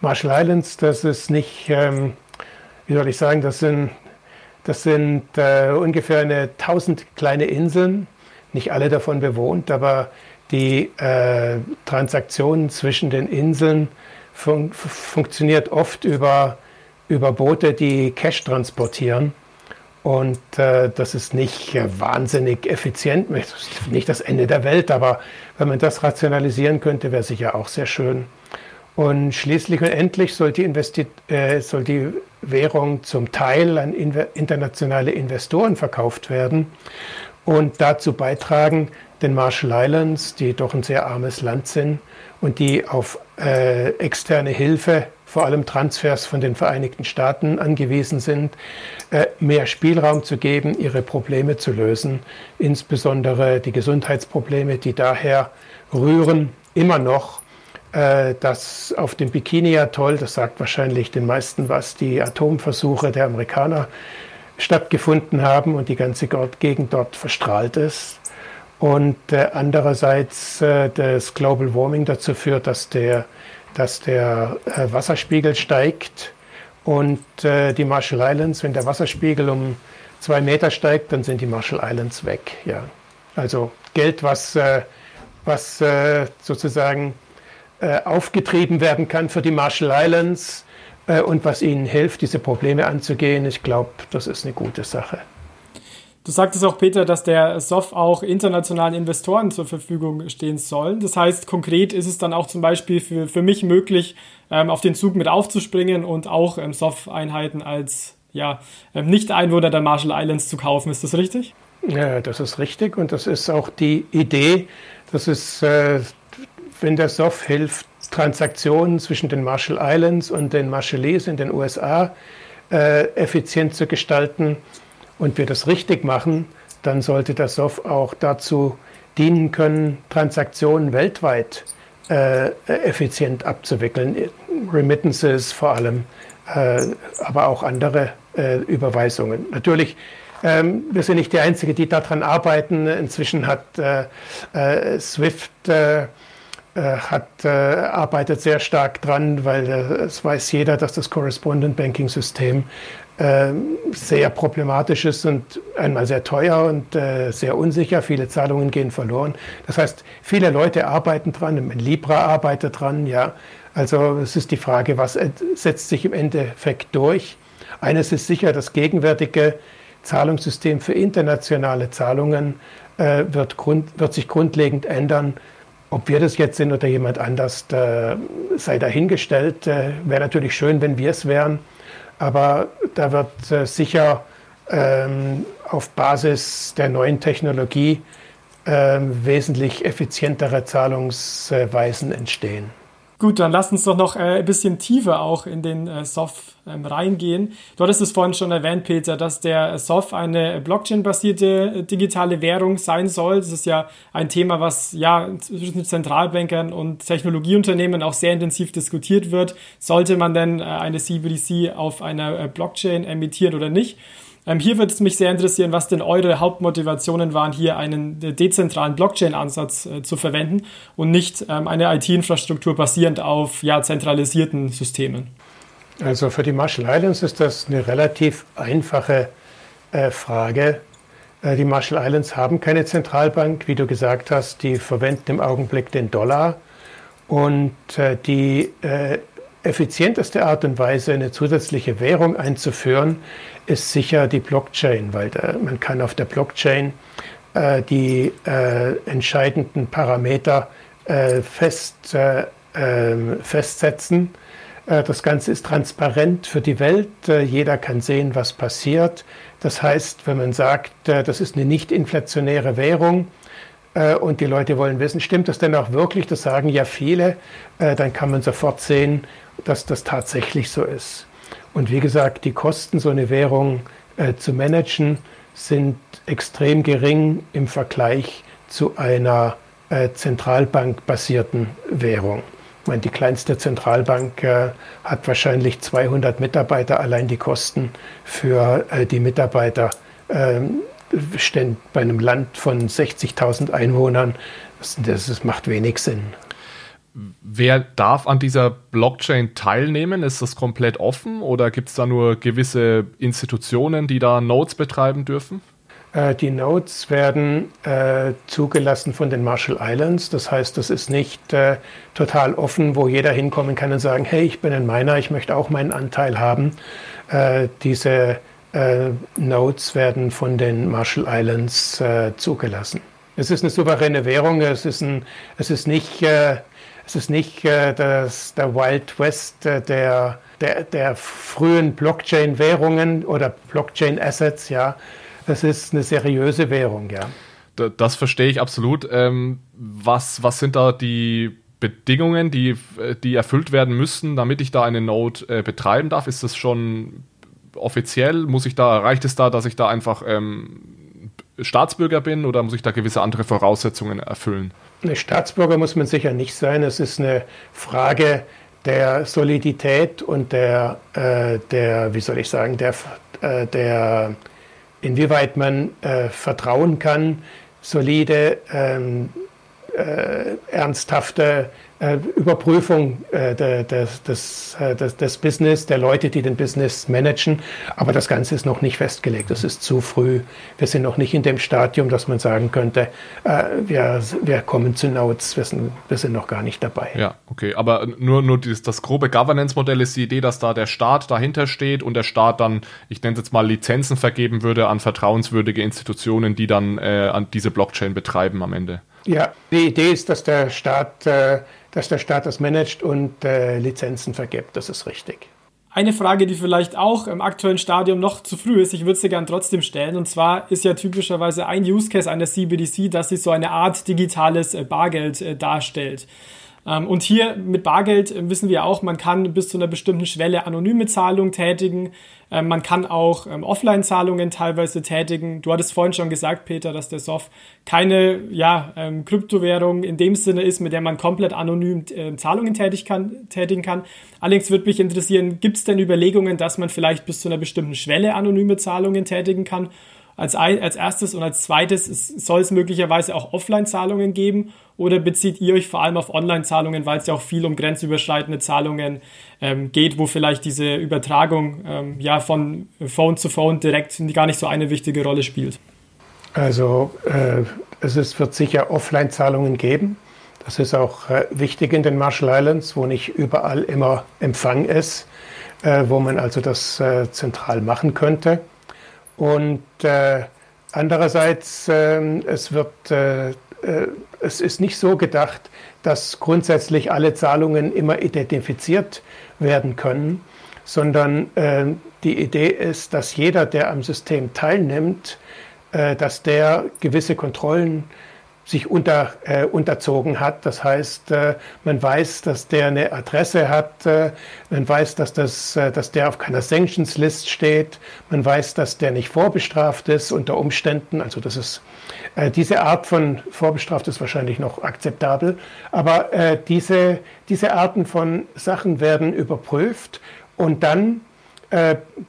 Marshall Islands, das ist nicht, ähm, wie soll ich sagen, das sind, das sind äh, ungefähr eine tausend kleine Inseln, nicht alle davon bewohnt, aber die äh, Transaktionen zwischen den Inseln fun funktioniert oft über, über Boote, die Cash transportieren. Und äh, das ist nicht äh, wahnsinnig effizient, nicht das Ende der Welt, aber wenn man das rationalisieren könnte, wäre sicher auch sehr schön. Und schließlich und endlich soll die, äh, soll die Währung zum Teil an in internationale Investoren verkauft werden und dazu beitragen, den Marshall Islands, die doch ein sehr armes Land sind und die auf äh, externe Hilfe vor allem Transfers von den Vereinigten Staaten angewiesen sind, äh, mehr Spielraum zu geben, ihre Probleme zu lösen, insbesondere die Gesundheitsprobleme, die daher rühren, immer noch äh, dass auf dem Bikini-Atoll, das sagt wahrscheinlich den meisten was, die Atomversuche der Amerikaner stattgefunden haben und die ganze Gegend dort verstrahlt ist. Und äh, andererseits das Global Warming dazu führt, dass der dass der äh, Wasserspiegel steigt und äh, die Marshall Islands, wenn der Wasserspiegel um zwei Meter steigt, dann sind die Marshall Islands weg. Ja. Also Geld, was, äh, was äh, sozusagen äh, aufgetrieben werden kann für die Marshall Islands äh, und was ihnen hilft, diese Probleme anzugehen. Ich glaube, das ist eine gute Sache. Du sagtest auch, Peter, dass der SOF auch internationalen Investoren zur Verfügung stehen soll. Das heißt, konkret ist es dann auch zum Beispiel für, für mich möglich, ähm, auf den Zug mit aufzuspringen und auch ähm, SOF-Einheiten als ja, ähm, Nicht-Einwohner der Marshall Islands zu kaufen. Ist das richtig? Ja, das ist richtig und das ist auch die Idee, dass es, äh, wenn der SOF hilft, Transaktionen zwischen den Marshall Islands und den Marshallese in den USA äh, effizient zu gestalten, und wir das richtig machen, dann sollte das SOF auch dazu dienen können, Transaktionen weltweit äh, effizient abzuwickeln. Remittances vor allem, äh, aber auch andere äh, Überweisungen. Natürlich, ähm, wir sind nicht die Einzigen, die daran arbeiten. Inzwischen hat äh, äh, SWIFT äh, hat, arbeitet sehr stark dran, weil es weiß jeder, dass das Correspondent Banking System ähm, sehr problematisch ist und einmal sehr teuer und äh, sehr unsicher. Viele Zahlungen gehen verloren. Das heißt, viele Leute arbeiten dran, Libra arbeitet dran, ja. Also es ist die Frage, was setzt sich im Endeffekt durch. Eines ist sicher, das gegenwärtige Zahlungssystem für internationale Zahlungen äh, wird, grund, wird sich grundlegend ändern. Ob wir das jetzt sind oder jemand anders, äh, sei dahingestellt. Äh, wäre natürlich schön, wenn wir es wären. Aber da wird äh, sicher ähm, auf Basis der neuen Technologie ähm, wesentlich effizientere Zahlungsweisen entstehen. Gut, dann lass uns doch noch äh, ein bisschen tiefer auch in den äh, SOF ähm, reingehen. Du hattest es vorhin schon erwähnt, Peter, dass der SOF eine Blockchain-basierte äh, digitale Währung sein soll. Das ist ja ein Thema, was ja zwischen Zentralbankern und Technologieunternehmen auch sehr intensiv diskutiert wird. Sollte man denn äh, eine CBDC auf einer äh, Blockchain emittieren oder nicht? Ähm, hier würde es mich sehr interessieren, was denn eure Hauptmotivationen waren, hier einen dezentralen Blockchain-Ansatz äh, zu verwenden und nicht ähm, eine IT-Infrastruktur basierend auf ja, zentralisierten Systemen. Also für die Marshall Islands ist das eine relativ einfache äh, Frage. Äh, die Marshall Islands haben keine Zentralbank, wie du gesagt hast, die verwenden im Augenblick den Dollar. Und äh, die äh, effizienteste Art und Weise, eine zusätzliche Währung einzuführen, ist sicher die Blockchain, weil da, man kann auf der Blockchain äh, die äh, entscheidenden Parameter äh, fest, äh, ähm, festsetzen. Äh, das Ganze ist transparent für die Welt. Äh, jeder kann sehen, was passiert. Das heißt, wenn man sagt, das ist eine nicht inflationäre Währung, und die Leute wollen wissen, stimmt das denn auch wirklich? Das sagen ja viele. Dann kann man sofort sehen, dass das tatsächlich so ist. Und wie gesagt, die Kosten, so eine Währung äh, zu managen, sind extrem gering im Vergleich zu einer äh, zentralbankbasierten Währung. Ich meine, die kleinste Zentralbank äh, hat wahrscheinlich 200 Mitarbeiter. Allein die Kosten für äh, die Mitarbeiter ähm, stehen bei einem Land von 60.000 Einwohnern. Das, das macht wenig Sinn. Wer darf an dieser Blockchain teilnehmen? Ist das komplett offen oder gibt es da nur gewisse Institutionen, die da Nodes betreiben dürfen? Äh, die Nodes werden äh, zugelassen von den Marshall Islands. Das heißt, das ist nicht äh, total offen, wo jeder hinkommen kann und sagen, hey, ich bin ein Miner, ich möchte auch meinen Anteil haben. Äh, diese äh, Nodes werden von den Marshall Islands äh, zugelassen. Es ist eine souveräne Währung, es ist, ein, es ist nicht es ist nicht äh, das, der Wild West äh, der, der, der frühen Blockchain-Währungen oder Blockchain-Assets, ja. Es ist eine seriöse Währung, ja. Das verstehe ich absolut. Ähm, was, was sind da die Bedingungen, die, die erfüllt werden müssen, damit ich da eine Node äh, betreiben darf? Ist das schon offiziell? Muss ich da, reicht es da, dass ich da einfach ähm, Staatsbürger bin oder muss ich da gewisse andere Voraussetzungen erfüllen? Eine Staatsbürger muss man sicher nicht sein. Es ist eine Frage der Solidität und der, äh, der wie soll ich sagen, der, äh, der inwieweit man äh, vertrauen kann, solide, ähm, äh, ernsthafte Überprüfung äh, des, des, äh, des, des, Business, der Leute, die den Business managen. Aber das Ganze ist noch nicht festgelegt. Das ist zu früh. Wir sind noch nicht in dem Stadium, dass man sagen könnte, äh, wir, wir kommen zu Notes. Wir sind, wir sind noch gar nicht dabei. Ja, okay. Aber nur, nur dieses, das grobe Governance-Modell ist die Idee, dass da der Staat dahinter steht und der Staat dann, ich nenne es jetzt mal, Lizenzen vergeben würde an vertrauenswürdige Institutionen, die dann äh, an diese Blockchain betreiben am Ende. Ja, die Idee ist, dass der Staat äh, dass der Staat das managt und äh, Lizenzen vergibt. Das ist richtig. Eine Frage, die vielleicht auch im aktuellen Stadium noch zu früh ist, ich würde sie gern trotzdem stellen. Und zwar ist ja typischerweise ein Use Case einer CBDC, dass sie so eine Art digitales äh, Bargeld darstellt. Ähm, und hier mit Bargeld äh, wissen wir auch, man kann bis zu einer bestimmten Schwelle anonyme Zahlungen tätigen. Ähm, man kann auch ähm, Offline-Zahlungen teilweise tätigen. Du hattest vorhin schon gesagt, Peter, dass der SOF keine ja, Kryptowährung in dem Sinne ist, mit der man komplett anonym Zahlungen tätigen kann. Allerdings würde mich interessieren, gibt es denn Überlegungen, dass man vielleicht bis zu einer bestimmten Schwelle anonyme Zahlungen tätigen kann? Als, als erstes und als zweites es, soll es möglicherweise auch Offline-Zahlungen geben oder bezieht ihr euch vor allem auf Online-Zahlungen, weil es ja auch viel um grenzüberschreitende Zahlungen ähm, geht, wo vielleicht diese Übertragung ähm, ja von Phone zu Phone direkt gar nicht so eine wichtige Rolle spielt? Also äh, es ist, wird sicher Offline-Zahlungen geben. Das ist auch äh, wichtig in den Marshall Islands, wo nicht überall immer Empfang ist, äh, wo man also das äh, zentral machen könnte. Und äh, andererseits, ähm, es wird, äh, äh, es ist nicht so gedacht, dass grundsätzlich alle Zahlungen immer identifiziert werden können, sondern äh, die Idee ist, dass jeder, der am System teilnimmt, äh, dass der gewisse Kontrollen sich unter, äh, unterzogen hat. Das heißt, äh, man weiß, dass der eine Adresse hat, äh, man weiß, dass, das, äh, dass der auf keiner Sanctions List steht, man weiß, dass der nicht vorbestraft ist unter Umständen. Also das ist äh, diese Art von vorbestraft ist wahrscheinlich noch akzeptabel, aber äh, diese, diese Arten von Sachen werden überprüft und dann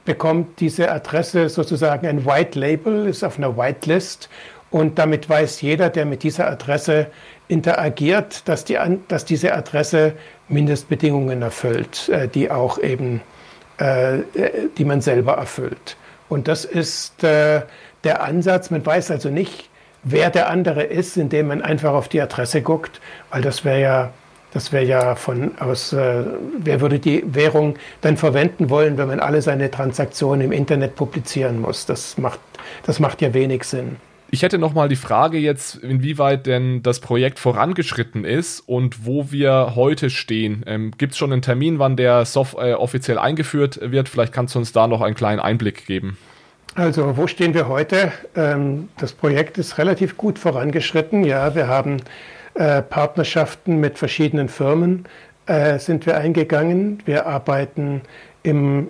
bekommt diese Adresse sozusagen ein White Label, ist auf einer Whitelist und damit weiß jeder, der mit dieser Adresse interagiert, dass, die, dass diese Adresse Mindestbedingungen erfüllt, äh, die auch eben, äh, die man selber erfüllt. Und das ist äh, der Ansatz. Man weiß also nicht, wer der andere ist, indem man einfach auf die Adresse guckt, weil das wäre ja, das wäre ja von aus, wer würde die Währung dann verwenden wollen, wenn man alle seine Transaktionen im Internet publizieren muss? Das macht, das macht ja wenig Sinn. Ich hätte noch mal die Frage jetzt, inwieweit denn das Projekt vorangeschritten ist und wo wir heute stehen. Ähm, Gibt es schon einen Termin, wann der Software äh, offiziell eingeführt wird? Vielleicht kannst du uns da noch einen kleinen Einblick geben. Also, wo stehen wir heute? Ähm, das Projekt ist relativ gut vorangeschritten. Ja, wir haben äh, Partnerschaften mit verschiedenen Firmen äh, sind wir eingegangen. Wir arbeiten im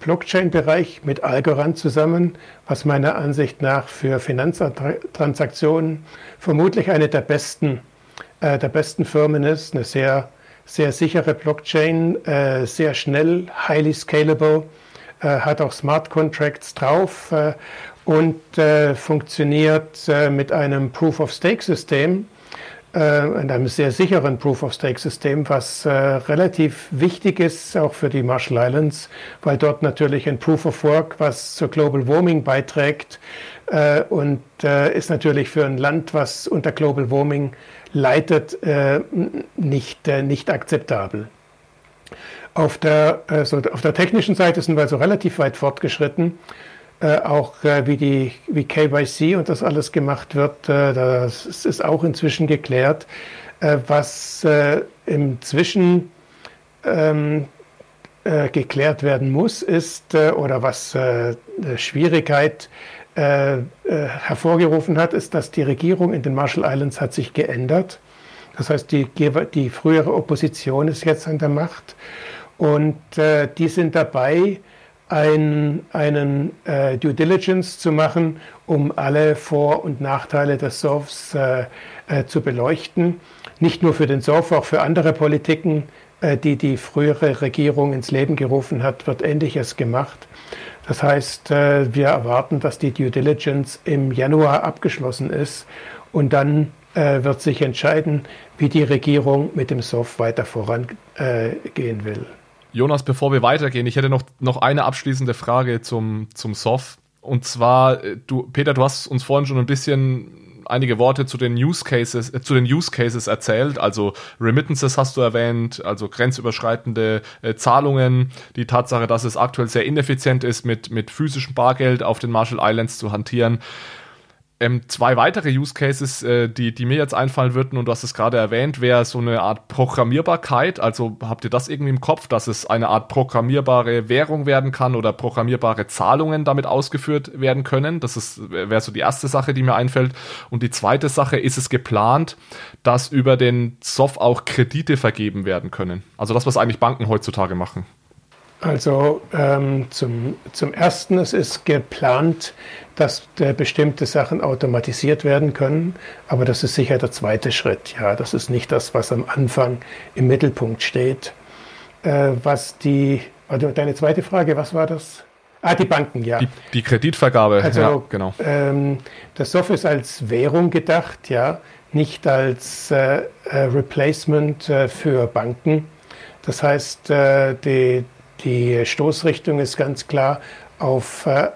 Blockchain-Bereich mit Algorand zusammen, was meiner Ansicht nach für Finanztransaktionen vermutlich eine der besten, äh, der besten Firmen ist. Eine sehr, sehr sichere Blockchain, äh, sehr schnell, highly scalable, äh, hat auch Smart Contracts drauf äh, und äh, funktioniert mit einem Proof-of-Stake-System äh, in einem sehr sicheren Proof-of-Stake-System, was äh, relativ wichtig ist, auch für die Marshall Islands, weil dort natürlich ein Proof-of-Work, was zur Global Warming beiträgt äh, und äh, ist natürlich für ein Land, was unter Global Warming leidet, äh, nicht, äh, nicht akzeptabel. Auf der, also auf der technischen Seite sind wir also relativ weit fortgeschritten. Äh, auch äh, wie, die, wie KYC und das alles gemacht wird, äh, das ist auch inzwischen geklärt. Äh, was äh, inzwischen ähm, äh, geklärt werden muss, ist, oder was Schwierigkeit hervorgerufen hat, ist, dass die Regierung in den Marshall Islands hat sich geändert. Das heißt, die, die frühere Opposition ist jetzt an der Macht und die sind dabei, ein, einen äh, Due Diligence zu machen, um alle Vor- und Nachteile des SORFs äh, äh, zu beleuchten. Nicht nur für den SORF, auch für andere Politiken, äh, die die frühere Regierung ins Leben gerufen hat, wird Ähnliches gemacht. Das heißt, äh, wir erwarten, dass die Due Diligence im Januar abgeschlossen ist und dann äh, wird sich entscheiden, wie die Regierung mit dem SORF weiter vorangehen will. Jonas, bevor wir weitergehen, ich hätte noch, noch eine abschließende Frage zum, zum Soft. Und zwar, äh, du, Peter, du hast uns vorhin schon ein bisschen einige Worte zu den Use Cases, äh, zu den Use Cases erzählt. Also Remittances hast du erwähnt, also grenzüberschreitende äh, Zahlungen, die Tatsache, dass es aktuell sehr ineffizient ist, mit, mit physischem Bargeld auf den Marshall Islands zu hantieren. Ähm, zwei weitere Use Cases, äh, die, die mir jetzt einfallen würden, und du hast es gerade erwähnt, wäre so eine Art Programmierbarkeit. Also habt ihr das irgendwie im Kopf, dass es eine Art programmierbare Währung werden kann oder programmierbare Zahlungen damit ausgeführt werden können? Das wäre so die erste Sache, die mir einfällt. Und die zweite Sache, ist es geplant, dass über den Soft auch Kredite vergeben werden können? Also das, was eigentlich Banken heutzutage machen. Also ähm, zum, zum Ersten, es ist geplant, dass äh, bestimmte Sachen automatisiert werden können, aber das ist sicher der zweite Schritt. Ja, das ist nicht das, was am Anfang im Mittelpunkt steht. Äh, was die, also deine zweite Frage, was war das? Ah, die Banken, ja. Die, die Kreditvergabe, also, ja, genau. Ähm, das SOF ist als Währung gedacht, ja, nicht als äh, äh Replacement äh, für Banken. Das heißt, äh, die, die Stoßrichtung ist ganz klar auf äh,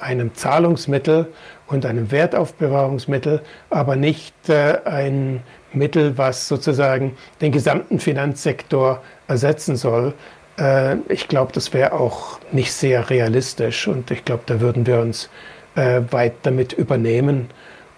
einem Zahlungsmittel und einem Wertaufbewahrungsmittel, aber nicht äh, ein Mittel, was sozusagen den gesamten Finanzsektor ersetzen soll. Äh, ich glaube, das wäre auch nicht sehr realistisch und ich glaube, da würden wir uns äh, weit damit übernehmen.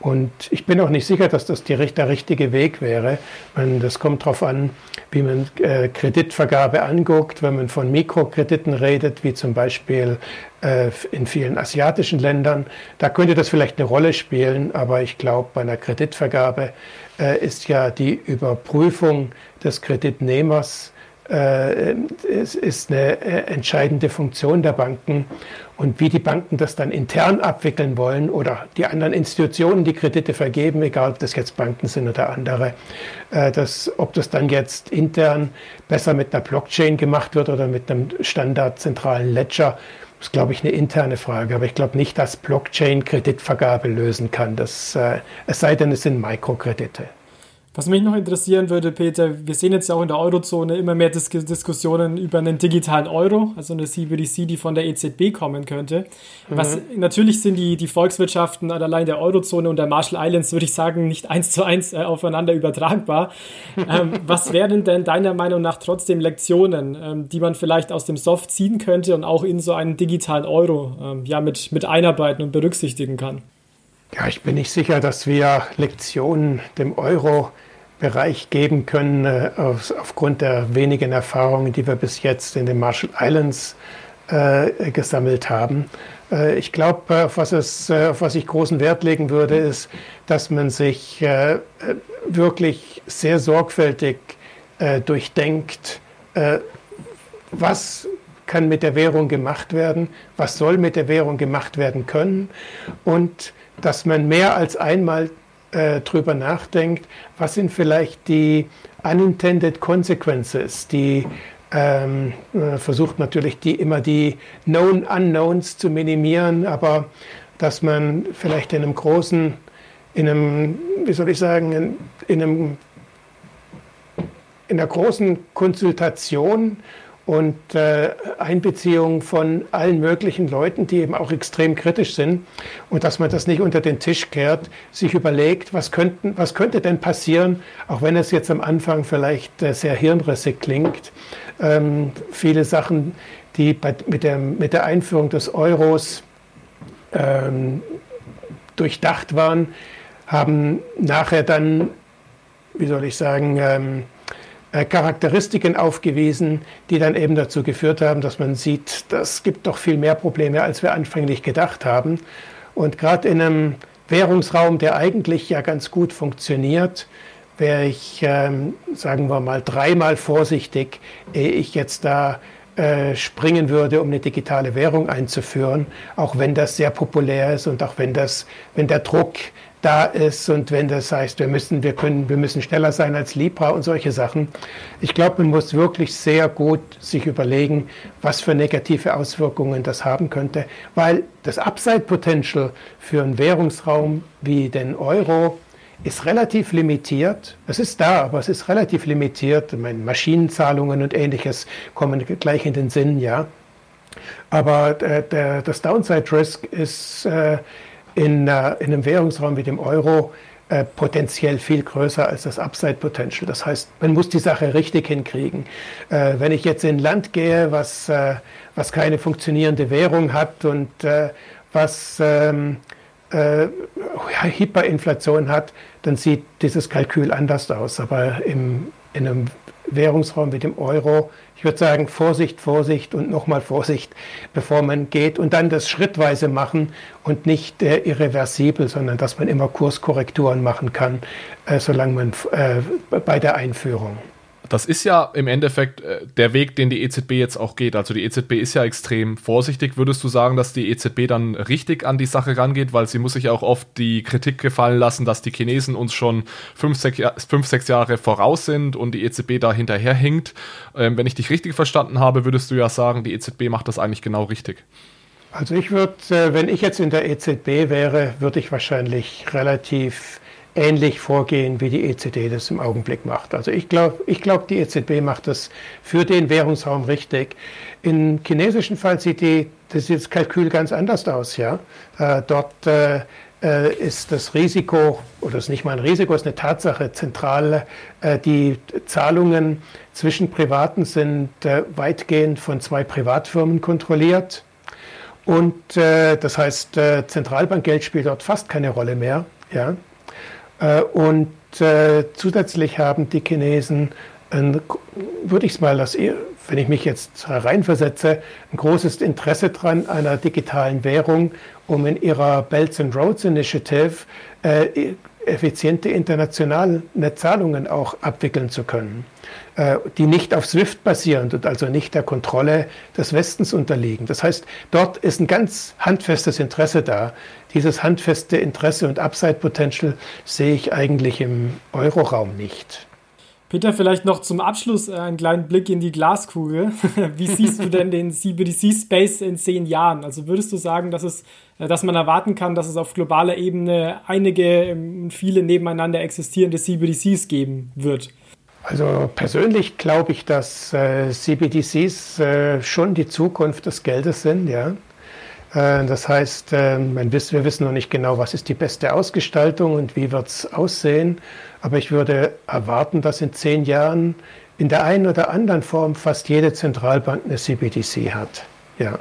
Und ich bin auch nicht sicher, dass das der richtige Weg wäre. Man, das kommt darauf an, wie man äh, Kreditvergabe anguckt. Wenn man von Mikrokrediten redet, wie zum Beispiel äh, in vielen asiatischen Ländern, da könnte das vielleicht eine Rolle spielen. Aber ich glaube, bei einer Kreditvergabe äh, ist ja die Überprüfung des Kreditnehmers es ist eine äh, entscheidende Funktion der Banken. Und wie die Banken das dann intern abwickeln wollen oder die anderen Institutionen, die Kredite vergeben, egal ob das jetzt Banken sind oder andere, äh, das, ob das dann jetzt intern besser mit einer Blockchain gemacht wird oder mit einem standardzentralen Ledger, ist, glaube ich, eine interne Frage. Aber ich glaube nicht, dass Blockchain Kreditvergabe lösen kann. Das, es sei denn, es sind Mikrokredite. Was mich noch interessieren würde, Peter, wir sehen jetzt ja auch in der Eurozone immer mehr Dis Diskussionen über einen digitalen Euro, also eine CBDC, die von der EZB kommen könnte. Mhm. Was natürlich sind die, die Volkswirtschaften allein der Eurozone und der Marshall Islands, würde ich sagen, nicht eins zu eins äh, aufeinander übertragbar. ähm, was wären denn deiner Meinung nach trotzdem Lektionen, ähm, die man vielleicht aus dem Soft ziehen könnte und auch in so einen digitalen Euro ähm, ja, mit, mit einarbeiten und berücksichtigen kann? Ja, ich bin nicht sicher, dass wir Lektionen dem Euro Bereich geben können, äh, auf, aufgrund der wenigen Erfahrungen, die wir bis jetzt in den Marshall Islands äh, gesammelt haben. Äh, ich glaube, auf, was äh, auf was ich großen Wert legen würde, ist, dass man sich äh, wirklich sehr sorgfältig äh, durchdenkt, was kann mit der Währung gemacht werden, was soll mit der Währung gemacht werden können und dass man mehr als einmal äh, drüber nachdenkt, was sind vielleicht die unintended consequences, die ähm, äh, versucht natürlich die, immer die Known Unknowns zu minimieren, aber dass man vielleicht in einem großen, in einem, wie soll ich sagen, in, in einem in einer großen Konsultation und äh, Einbeziehung von allen möglichen Leuten, die eben auch extrem kritisch sind und dass man das nicht unter den Tisch kehrt, sich überlegt, was, könnten, was könnte denn passieren, auch wenn es jetzt am Anfang vielleicht äh, sehr hirnrissig klingt. Ähm, viele Sachen, die bei, mit, der, mit der Einführung des Euros ähm, durchdacht waren, haben nachher dann, wie soll ich sagen, ähm, äh, Charakteristiken aufgewiesen, die dann eben dazu geführt haben, dass man sieht, das gibt doch viel mehr Probleme, als wir anfänglich gedacht haben. Und gerade in einem Währungsraum, der eigentlich ja ganz gut funktioniert, wäre ich, ähm, sagen wir mal, dreimal vorsichtig, ehe ich jetzt da äh, springen würde, um eine digitale Währung einzuführen, auch wenn das sehr populär ist und auch wenn das, wenn der Druck da ist und wenn das heißt, wir müssen, wir können, wir müssen schneller sein als Libra und solche Sachen. Ich glaube, man muss wirklich sehr gut sich überlegen, was für negative Auswirkungen das haben könnte, weil das Upside Potential für einen Währungsraum wie den Euro ist relativ limitiert. Es ist da, aber es ist relativ limitiert. Ich meine, Maschinenzahlungen und ähnliches kommen gleich in den Sinn, ja. Aber äh, der, das Downside Risk ist äh, in, äh, in einem Währungsraum wie dem Euro äh, potenziell viel größer als das Upside Potential. Das heißt, man muss die Sache richtig hinkriegen. Äh, wenn ich jetzt in ein Land gehe, was, äh, was keine funktionierende Währung hat und äh, was ähm, äh, Hyperinflation hat, dann sieht dieses Kalkül anders aus. Aber im, in einem Währungsraum wie dem Euro ich würde sagen, Vorsicht, Vorsicht und nochmal Vorsicht, bevor man geht und dann das schrittweise machen und nicht äh, irreversibel, sondern dass man immer Kurskorrekturen machen kann, äh, solange man äh, bei der Einführung. Das ist ja im Endeffekt äh, der Weg, den die EZB jetzt auch geht. Also die EZB ist ja extrem vorsichtig. Würdest du sagen, dass die EZB dann richtig an die Sache rangeht? Weil sie muss sich ja auch oft die Kritik gefallen lassen, dass die Chinesen uns schon fünf, sechs, fünf, sechs Jahre voraus sind und die EZB da hinterher hinkt. Ähm, wenn ich dich richtig verstanden habe, würdest du ja sagen, die EZB macht das eigentlich genau richtig. Also ich würde, äh, wenn ich jetzt in der EZB wäre, würde ich wahrscheinlich relativ ähnlich vorgehen, wie die EZB das im Augenblick macht. Also ich glaube, ich glaub, die EZB macht das für den Währungsraum richtig. Im chinesischen Fall sieht die, das, das Kalkül ganz anders aus. Ja? Äh, dort äh, äh, ist das Risiko, oder ist nicht mal ein Risiko, ist eine Tatsache, zentral, äh, die Zahlungen zwischen Privaten sind äh, weitgehend von zwei Privatfirmen kontrolliert. Und äh, das heißt, Zentralbankgeld spielt dort fast keine Rolle mehr. Ja? Äh, und zusätzlich haben die Chinesen, würde ich es mal als wenn ich mich jetzt reinversetze, ein großes Interesse dran einer digitalen Währung, um in ihrer Belts and Roads Initiative äh, effiziente internationale Zahlungen auch abwickeln zu können, äh, die nicht auf SWIFT basieren und also nicht der Kontrolle des Westens unterliegen. Das heißt, dort ist ein ganz handfestes Interesse da. Dieses handfeste Interesse und Upside Potential sehe ich eigentlich im Euroraum nicht. Peter, vielleicht noch zum Abschluss äh, einen kleinen Blick in die Glaskugel. Wie siehst du denn den CBDC-Space in zehn Jahren? Also würdest du sagen, dass, es, äh, dass man erwarten kann, dass es auf globaler Ebene einige, ähm, viele nebeneinander existierende CBDCs geben wird? Also persönlich glaube ich, dass äh, CBDCs äh, schon die Zukunft des Geldes sind, ja. Äh, das heißt, äh, wir wissen noch nicht genau, was ist die beste Ausgestaltung und wie wird es aussehen. Aber ich würde erwarten, dass in zehn Jahren in der einen oder anderen Form fast jede Zentralbank eine CBDC hat. Ja,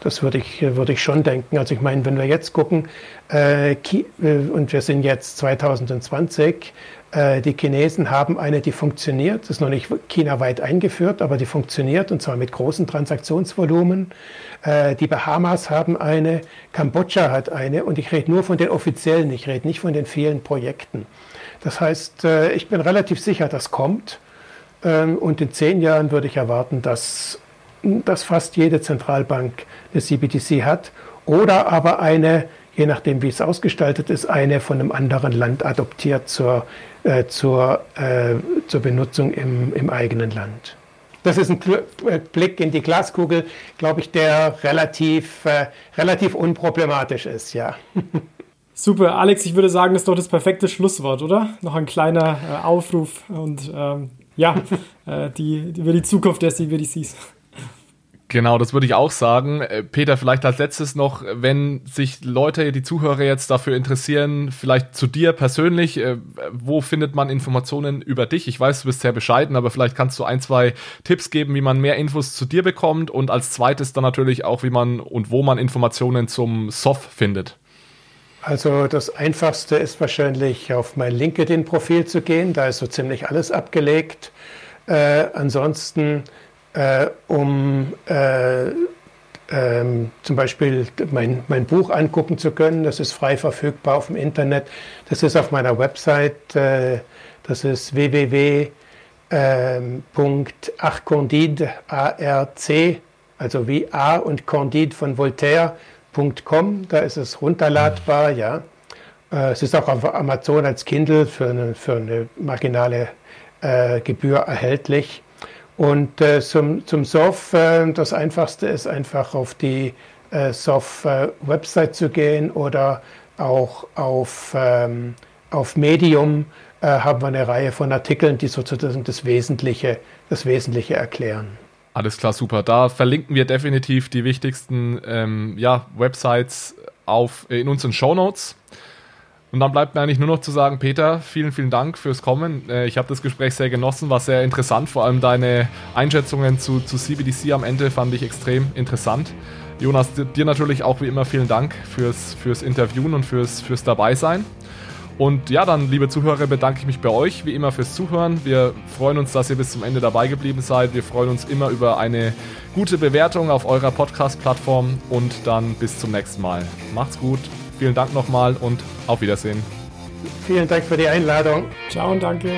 das würde ich, würde ich schon denken. Also ich meine, wenn wir jetzt gucken, äh, und wir sind jetzt 2020, äh, die Chinesen haben eine, die funktioniert, ist noch nicht chinaweit eingeführt, aber die funktioniert und zwar mit großen Transaktionsvolumen. Äh, die Bahamas haben eine, Kambodscha hat eine und ich rede nur von den offiziellen, ich rede nicht von den vielen Projekten. Das heißt, äh, ich bin relativ sicher, das kommt. Ähm, und in zehn Jahren würde ich erwarten, dass, dass fast jede Zentralbank eine CBDC hat oder aber eine, je nachdem wie es ausgestaltet ist, eine von einem anderen Land adoptiert zur, äh, zur, äh, zur Benutzung im, im eigenen Land. Das ist ein äh, Blick in die Glaskugel, glaube ich, der relativ, äh, relativ unproblematisch ist, ja. Super, Alex, ich würde sagen, das ist doch das perfekte Schlusswort, oder? Noch ein kleiner äh, Aufruf und ähm, ja, äh, die, über die Zukunft der CBDCs. Genau, das würde ich auch sagen. Äh, Peter, vielleicht als letztes noch, wenn sich Leute, die Zuhörer jetzt dafür interessieren, vielleicht zu dir persönlich, äh, wo findet man Informationen über dich? Ich weiß, du bist sehr bescheiden, aber vielleicht kannst du ein, zwei Tipps geben, wie man mehr Infos zu dir bekommt und als zweites dann natürlich auch, wie man und wo man Informationen zum SOF findet. Also das Einfachste ist wahrscheinlich auf mein LinkedIn-Profil zu gehen, da ist so ziemlich alles abgelegt. Äh, ansonsten, äh, um äh, ähm, zum Beispiel mein, mein Buch angucken zu können, das ist frei verfügbar auf dem Internet. Das ist auf meiner Website, äh, das ist www.arcondide, A-R-C, also wie A und Candide von Voltaire, .com, da ist es runterladbar, ja. Äh, es ist auch auf Amazon als Kindle für eine, für eine marginale äh, Gebühr erhältlich. Und äh, zum, zum SOF, äh, das Einfachste ist einfach auf die äh, SOF-Website zu gehen oder auch auf, ähm, auf Medium äh, haben wir eine Reihe von Artikeln, die sozusagen das Wesentliche, das Wesentliche erklären. Alles klar, super. Da verlinken wir definitiv die wichtigsten ähm, ja, Websites auf, in unseren Show Notes. Und dann bleibt mir eigentlich nur noch zu sagen, Peter, vielen, vielen Dank fürs Kommen. Äh, ich habe das Gespräch sehr genossen, war sehr interessant. Vor allem deine Einschätzungen zu, zu CBDC am Ende fand ich extrem interessant. Jonas, dir natürlich auch wie immer vielen Dank fürs, fürs Interviewen und fürs, fürs Dabeisein. Und ja, dann, liebe Zuhörer, bedanke ich mich bei euch wie immer fürs Zuhören. Wir freuen uns, dass ihr bis zum Ende dabei geblieben seid. Wir freuen uns immer über eine gute Bewertung auf eurer Podcast-Plattform und dann bis zum nächsten Mal. Macht's gut. Vielen Dank nochmal und auf Wiedersehen. Vielen Dank für die Einladung. Ciao und danke.